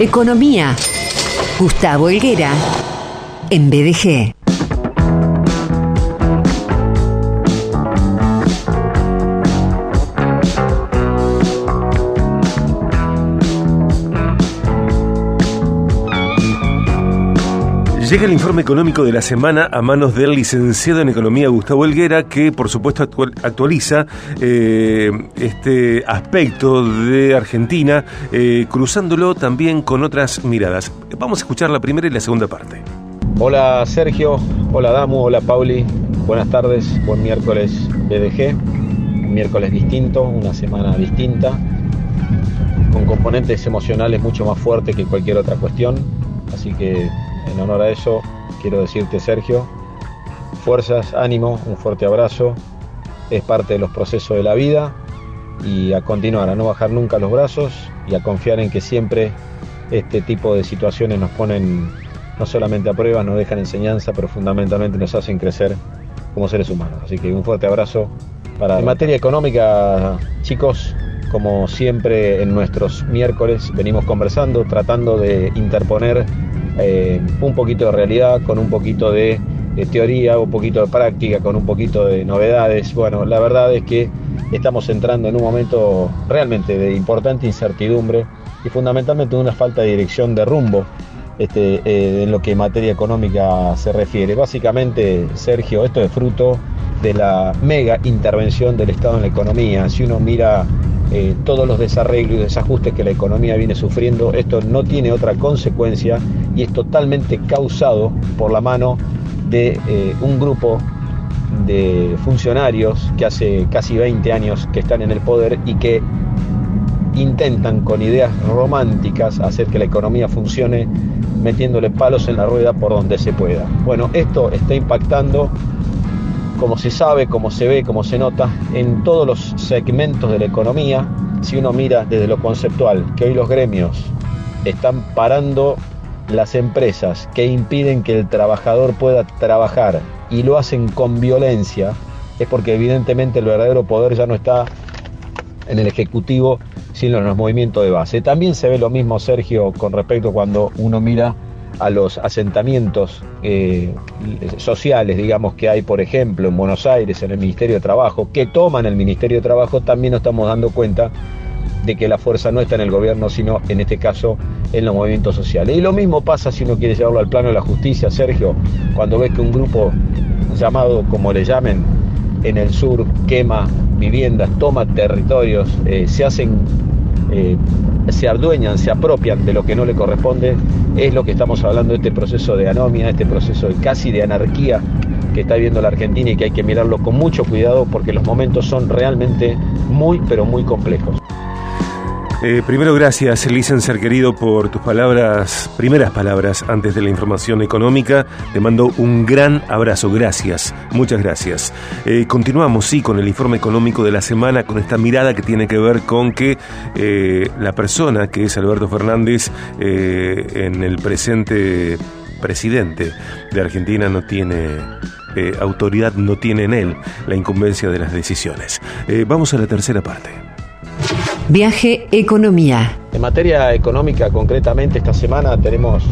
Economía. Gustavo Helguera. En BDG. Llega el informe económico de la semana a manos del licenciado en Economía Gustavo Helguera, que por supuesto actualiza eh, este aspecto de Argentina, eh, cruzándolo también con otras miradas. Vamos a escuchar la primera y la segunda parte. Hola Sergio, hola Damu, hola Pauli, buenas tardes, buen miércoles BDG, un miércoles distinto, una semana distinta, con componentes emocionales mucho más fuertes que cualquier otra cuestión, así que en honor a eso, quiero decirte, Sergio, fuerzas, ánimo, un fuerte abrazo. Es parte de los procesos de la vida y a continuar, a no bajar nunca los brazos y a confiar en que siempre este tipo de situaciones nos ponen no solamente a prueba, nos dejan enseñanza, pero fundamentalmente nos hacen crecer como seres humanos. Así que un fuerte abrazo para... En materia económica, chicos, como siempre en nuestros miércoles venimos conversando, tratando de interponer eh, un poquito de realidad, con un poquito de, teoría, un poquito de práctica, con un poquito de novedades. Bueno, la verdad es que estamos entrando en un momento realmente de importante incertidumbre y fundamentalmente una falta de dirección de rumbo este, eh, en lo que materia económica se refiere. Básicamente, Sergio, esto es fruto de la mega intervención del Estado en la economía. Si uno mira eh, todos los desarreglos y desajustes que la economía viene sufriendo, esto no tiene otra consecuencia y es totalmente causado por la mano de eh, un grupo de funcionarios que hace casi 20 años que están en el poder y que intentan con ideas románticas hacer que la economía funcione metiéndole palos en la rueda por donde se pueda. Bueno, esto está impactando como se sabe, como se ve, como se nota, en todos los segmentos de la economía, si uno mira desde lo conceptual, que hoy los gremios están parando las empresas que impiden que el trabajador pueda trabajar y lo hacen con violencia, es porque evidentemente el verdadero poder ya no está en el Ejecutivo, sino en los movimientos de base. También se ve lo mismo, Sergio, con respecto cuando uno mira a los asentamientos eh, sociales, digamos, que hay, por ejemplo, en Buenos Aires, en el Ministerio de Trabajo, que toman el Ministerio de Trabajo, también nos estamos dando cuenta de que la fuerza no está en el gobierno, sino en este caso en los movimientos sociales. Y lo mismo pasa si uno quiere llevarlo al plano de la justicia, Sergio, cuando ves que un grupo llamado, como le llamen, en el sur quema viviendas, toma territorios, eh, se hacen eh, se adueñan, se apropian de lo que no le corresponde, es lo que estamos hablando de este proceso de anomia, este proceso de casi de anarquía que está viviendo la Argentina y que hay que mirarlo con mucho cuidado porque los momentos son realmente muy, pero muy complejos. Eh, primero, gracias, ser querido, por tus palabras, primeras palabras antes de la información económica. Te mando un gran abrazo, gracias, muchas gracias. Eh, continuamos, sí, con el informe económico de la semana, con esta mirada que tiene que ver con que eh, la persona que es Alberto Fernández en el presente presidente de Argentina no tiene autoridad, no tiene en él la incumbencia de las decisiones. vamos a la tercera parte. Viaje Economía. En materia económica, concretamente, esta semana tenemos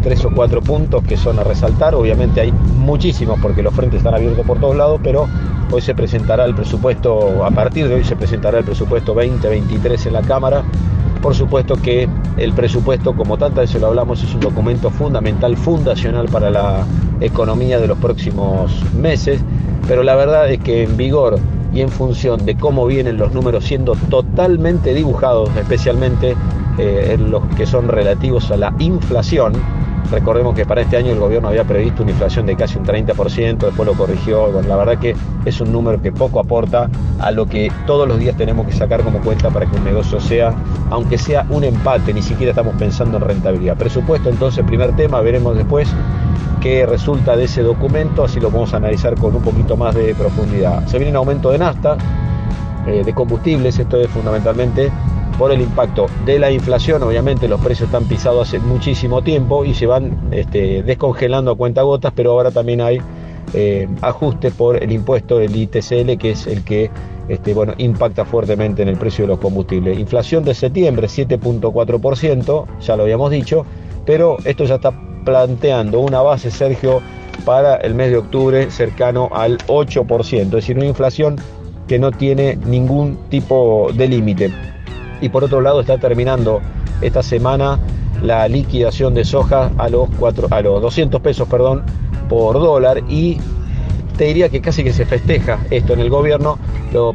tres o cuatro puntos que son a resaltar. Obviamente hay muchísimos porque los frentes están abiertos por todos lados, pero hoy se presentará el presupuesto, a partir de hoy se presentará el presupuesto 2023 en la Cámara. Por supuesto que el presupuesto, como tantas veces lo hablamos, es un documento fundamental, fundacional para la economía de los próximos meses, pero la verdad es que en vigor y en función de cómo vienen los números siendo totalmente dibujados, especialmente eh, en los que son relativos a la inflación, Recordemos que para este año el gobierno había previsto una inflación de casi un 30%, después lo corrigió. Bueno, la verdad que es un número que poco aporta a lo que todos los días tenemos que sacar como cuenta para que un negocio sea, aunque sea un empate, ni siquiera estamos pensando en rentabilidad. Presupuesto, entonces, primer tema, veremos después resulta de ese documento, así lo vamos a analizar con un poquito más de profundidad. Se viene un aumento de nafta, eh, de combustibles, esto es fundamentalmente por el impacto de la inflación. Obviamente los precios están pisados hace muchísimo tiempo y se van este, descongelando a cuenta gotas, pero ahora también hay eh, ajustes por el impuesto del ITCL, que es el que este, bueno, impacta fuertemente en el precio de los combustibles. Inflación de septiembre 7.4%, ya lo habíamos dicho, pero esto ya está planteando una base, Sergio, para el mes de octubre cercano al 8%, es decir, una inflación que no tiene ningún tipo de límite. Y por otro lado está terminando esta semana la liquidación de soja a los, a los 200 pesos perdón, por dólar y te diría que casi que se festeja esto en el gobierno,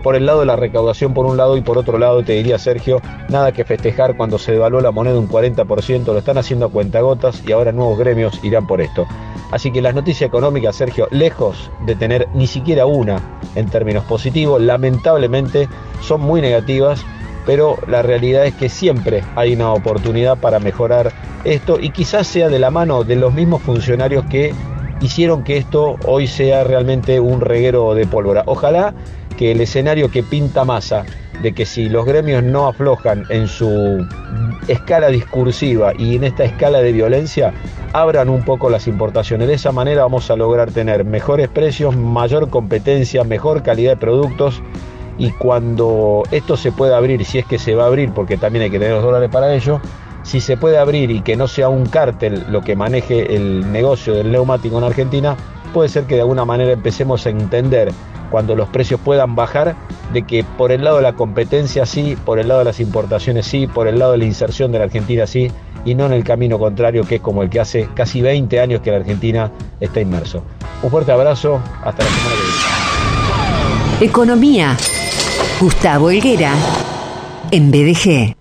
por el lado de la recaudación por un lado y por otro lado te diría Sergio, nada que festejar cuando se devaluó la moneda un 40%, lo están haciendo a cuentagotas y ahora nuevos gremios irán por esto. Así que las noticias económicas, Sergio, lejos de tener ni siquiera una en términos positivos, lamentablemente son muy negativas, pero la realidad es que siempre hay una oportunidad para mejorar esto y quizás sea de la mano de los mismos funcionarios que hicieron que esto hoy sea realmente un reguero de pólvora. Ojalá que el escenario que pinta masa de que si los gremios no aflojan en su escala discursiva y en esta escala de violencia, abran un poco las importaciones. De esa manera vamos a lograr tener mejores precios, mayor competencia, mejor calidad de productos y cuando esto se pueda abrir, si es que se va a abrir, porque también hay que tener los dólares para ello, si se puede abrir y que no sea un cártel lo que maneje el negocio del neumático en Argentina, puede ser que de alguna manera empecemos a entender cuando los precios puedan bajar, de que por el lado de la competencia sí, por el lado de las importaciones sí, por el lado de la inserción de la Argentina sí, y no en el camino contrario que es como el que hace casi 20 años que la Argentina está inmerso. Un fuerte abrazo, hasta la semana que viene. Economía. Gustavo Helguera, en BDG.